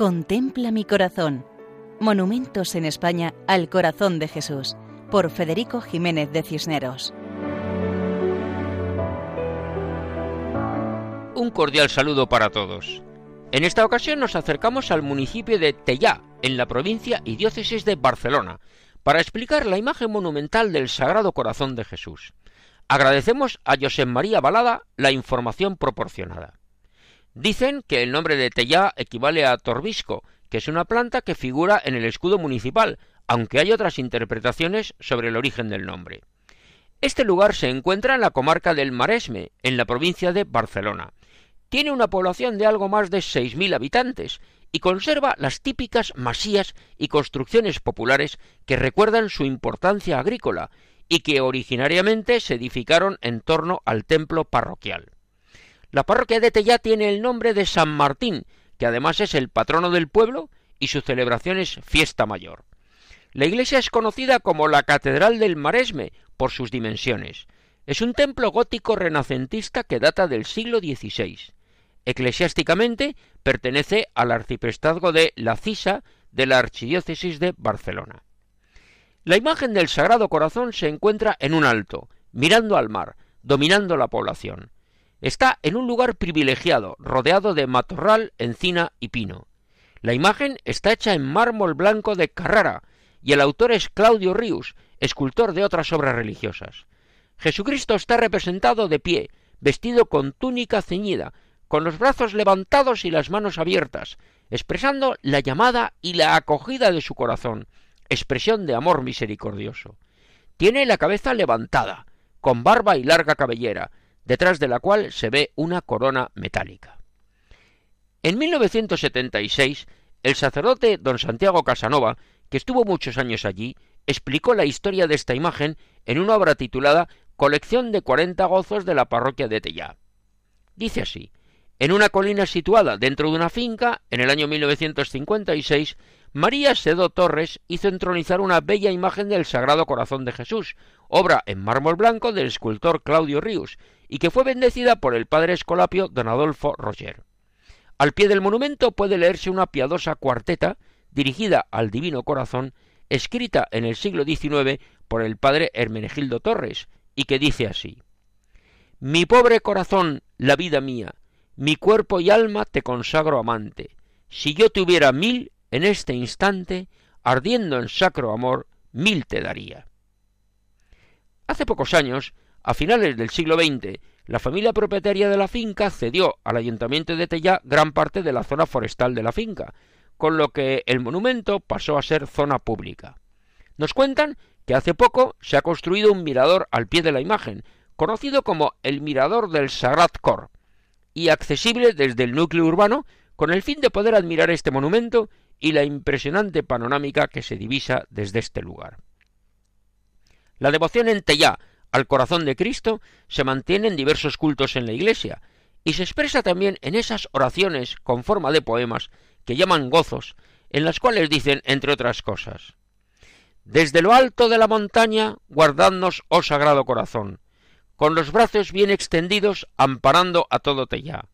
Contempla mi corazón. Monumentos en España al corazón de Jesús, por Federico Jiménez de Cisneros. Un cordial saludo para todos. En esta ocasión nos acercamos al municipio de Tellá, en la provincia y diócesis de Barcelona, para explicar la imagen monumental del Sagrado Corazón de Jesús. Agradecemos a José María Balada la información proporcionada. Dicen que el nombre de Tellá equivale a torbisco, que es una planta que figura en el escudo municipal, aunque hay otras interpretaciones sobre el origen del nombre. Este lugar se encuentra en la comarca del Maresme, en la provincia de Barcelona. Tiene una población de algo más de 6.000 habitantes y conserva las típicas masías y construcciones populares que recuerdan su importancia agrícola y que originariamente se edificaron en torno al templo parroquial. La parroquia de Tellá tiene el nombre de San Martín, que además es el patrono del pueblo y su celebración es fiesta mayor. La iglesia es conocida como la Catedral del Maresme por sus dimensiones. Es un templo gótico renacentista que data del siglo XVI. Eclesiásticamente pertenece al arciprestazgo de La Cisa de la Archidiócesis de Barcelona. La imagen del Sagrado Corazón se encuentra en un alto, mirando al mar, dominando la población. Está en un lugar privilegiado, rodeado de matorral, encina y pino. La imagen está hecha en mármol blanco de Carrara, y el autor es Claudio Rius, escultor de otras obras religiosas. Jesucristo está representado de pie, vestido con túnica ceñida, con los brazos levantados y las manos abiertas, expresando la llamada y la acogida de su corazón, expresión de amor misericordioso. Tiene la cabeza levantada, con barba y larga cabellera, detrás de la cual se ve una corona metálica. En 1976, el sacerdote don Santiago Casanova, que estuvo muchos años allí, explicó la historia de esta imagen en una obra titulada Colección de 40 gozos de la parroquia de Tellá. Dice así: En una colina situada dentro de una finca, en el año 1956, María Sedo Torres hizo entronizar una bella imagen del Sagrado Corazón de Jesús, obra en mármol blanco del escultor Claudio Ríos, y que fue bendecida por el padre escolapio don Adolfo Roger. Al pie del monumento puede leerse una piadosa cuarteta dirigida al Divino Corazón, escrita en el siglo XIX por el padre Hermenegildo Torres, y que dice así Mi pobre corazón, la vida mía, mi cuerpo y alma te consagro amante. Si yo tuviera mil, en este instante, ardiendo en sacro amor, mil te daría. Hace pocos años, a finales del siglo XX, la familia propietaria de la finca cedió al ayuntamiento de Tellá gran parte de la zona forestal de la finca, con lo que el monumento pasó a ser zona pública. Nos cuentan que hace poco se ha construido un mirador al pie de la imagen, conocido como el Mirador del Sagrat Cor, y accesible desde el núcleo urbano con el fin de poder admirar este monumento y la impresionante panorámica que se divisa desde este lugar. La devoción en Tellá al corazón de Cristo se mantiene en diversos cultos en la Iglesia y se expresa también en esas oraciones con forma de poemas que llaman gozos, en las cuales dicen, entre otras cosas, Desde lo alto de la montaña, guardadnos, oh sagrado corazón, con los brazos bien extendidos, amparando a todo Tellá.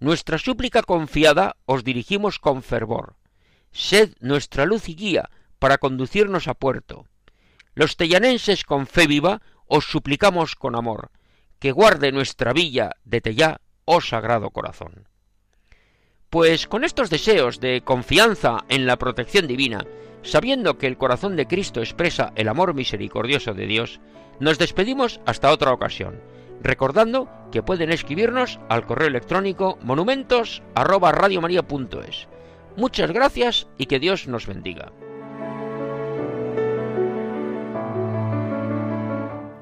Nuestra súplica confiada os dirigimos con fervor. Sed nuestra luz y guía para conducirnos a puerto. Los tellanenses con fe viva os suplicamos con amor, que guarde nuestra villa de Tellá, oh sagrado corazón. Pues con estos deseos de confianza en la protección divina, sabiendo que el corazón de Cristo expresa el amor misericordioso de Dios, nos despedimos hasta otra ocasión, recordando que pueden escribirnos al correo electrónico monumentos@radiomaria.es. Muchas gracias y que Dios nos bendiga.